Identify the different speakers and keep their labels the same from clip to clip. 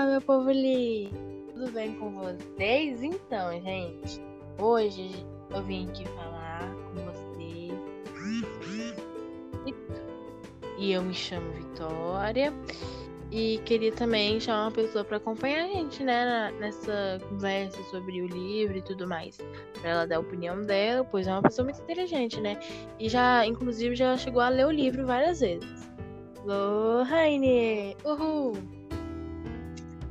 Speaker 1: Fala, meu povo lindo! Tudo bem com vocês? Então, gente, hoje eu vim aqui falar com vocês. E eu me chamo Vitória. E queria também chamar uma pessoa para acompanhar a gente, né, nessa conversa sobre o livro e tudo mais. Pra ela dar a opinião dela, pois é uma pessoa muito inteligente, né? E já, inclusive, já chegou a ler o livro várias vezes. Lohane! Uhul!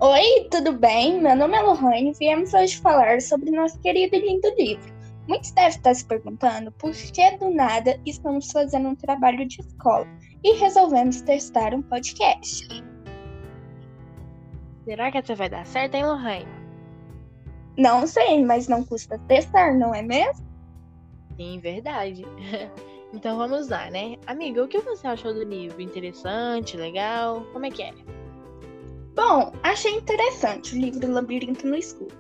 Speaker 2: Oi, tudo bem? Meu nome é Lohane e viemos hoje falar sobre nosso querido e lindo livro. Muitos devem estar se perguntando por que do nada estamos fazendo um trabalho de escola e resolvemos testar um podcast.
Speaker 1: Será que até vai dar certo, hein, Lohane?
Speaker 2: Não sei, mas não custa testar, não é mesmo?
Speaker 1: Sim, verdade. então vamos lá, né? Amiga, o que você achou do livro? Interessante, legal? Como é que é?
Speaker 2: Bom, achei interessante o livro Labirinto no Escuro.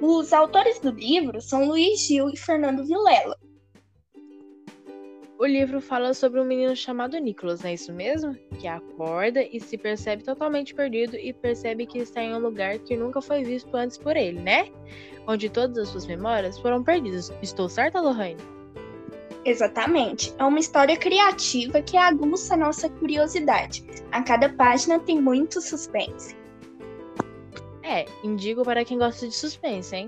Speaker 2: Os autores do livro são Luiz Gil e Fernando Vilela.
Speaker 1: O livro fala sobre um menino chamado Nicholas, não é isso mesmo? Que acorda e se percebe totalmente perdido e percebe que está em um lugar que nunca foi visto antes por ele, né? Onde todas as suas memórias foram perdidas. Estou certa, Lohane?
Speaker 2: Exatamente. É uma história criativa que aguça a nossa curiosidade. A cada página tem muito suspense.
Speaker 1: É, indico para quem gosta de suspense, hein?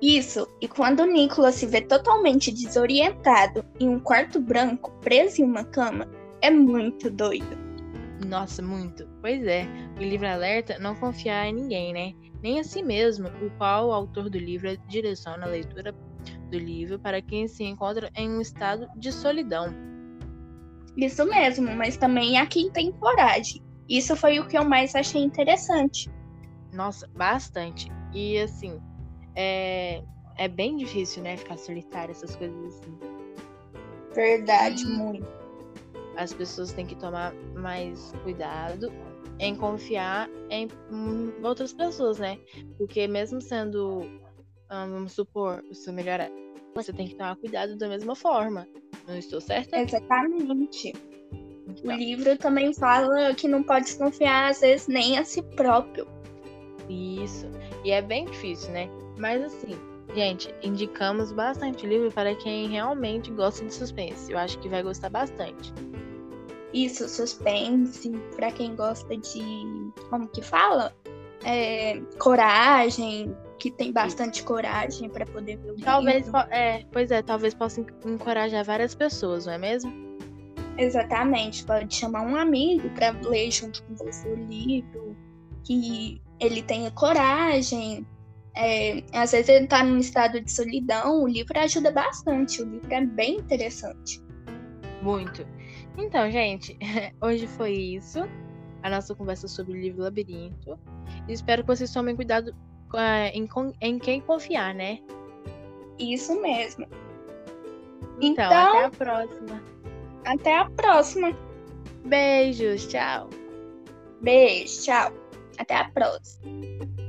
Speaker 2: Isso, e quando Nicolas se vê totalmente desorientado em um quarto branco, preso em uma cama, é muito doido.
Speaker 1: Nossa, muito. Pois é, o livro alerta não confiar em ninguém, né? Nem a si mesmo, o qual o autor do livro direciona a leitura do livro para quem se encontra em um estado de solidão.
Speaker 2: Isso mesmo, mas também há quem tem coragem. Isso foi o que eu mais achei interessante.
Speaker 1: Nossa, bastante. E assim, é, é bem difícil, né? Ficar solitário, essas coisas assim.
Speaker 2: Verdade, muito.
Speaker 1: As pessoas têm que tomar mais cuidado em confiar em outras pessoas, né? Porque mesmo sendo, vamos supor, o seu melhor você tem que tomar cuidado da mesma forma. Não estou certa?
Speaker 2: Exatamente. Então. O livro também fala que não pode confiar, às vezes, nem a si próprio.
Speaker 1: Isso. E é bem difícil, né? Mas assim, gente, indicamos bastante livro para quem realmente gosta de suspense. Eu acho que vai gostar bastante.
Speaker 2: Isso, suspense, para quem gosta de. Como que fala? É, coragem, que tem bastante coragem para poder ver o
Speaker 1: talvez,
Speaker 2: livro.
Speaker 1: É, pois é, talvez possa encorajar várias pessoas, não é mesmo?
Speaker 2: Exatamente, pode chamar um amigo para ler junto com você o livro, que ele tenha coragem, é, às vezes ele está num estado de solidão, o livro ajuda bastante, o livro é bem interessante.
Speaker 1: Muito. Então, gente, hoje foi isso. A nossa conversa sobre o livro Labirinto. espero que vocês tomem cuidado em, em quem confiar, né?
Speaker 2: Isso mesmo.
Speaker 1: Então, então, até a próxima.
Speaker 2: Até a próxima.
Speaker 1: Beijos, tchau.
Speaker 2: Beijo, tchau. Até a próxima.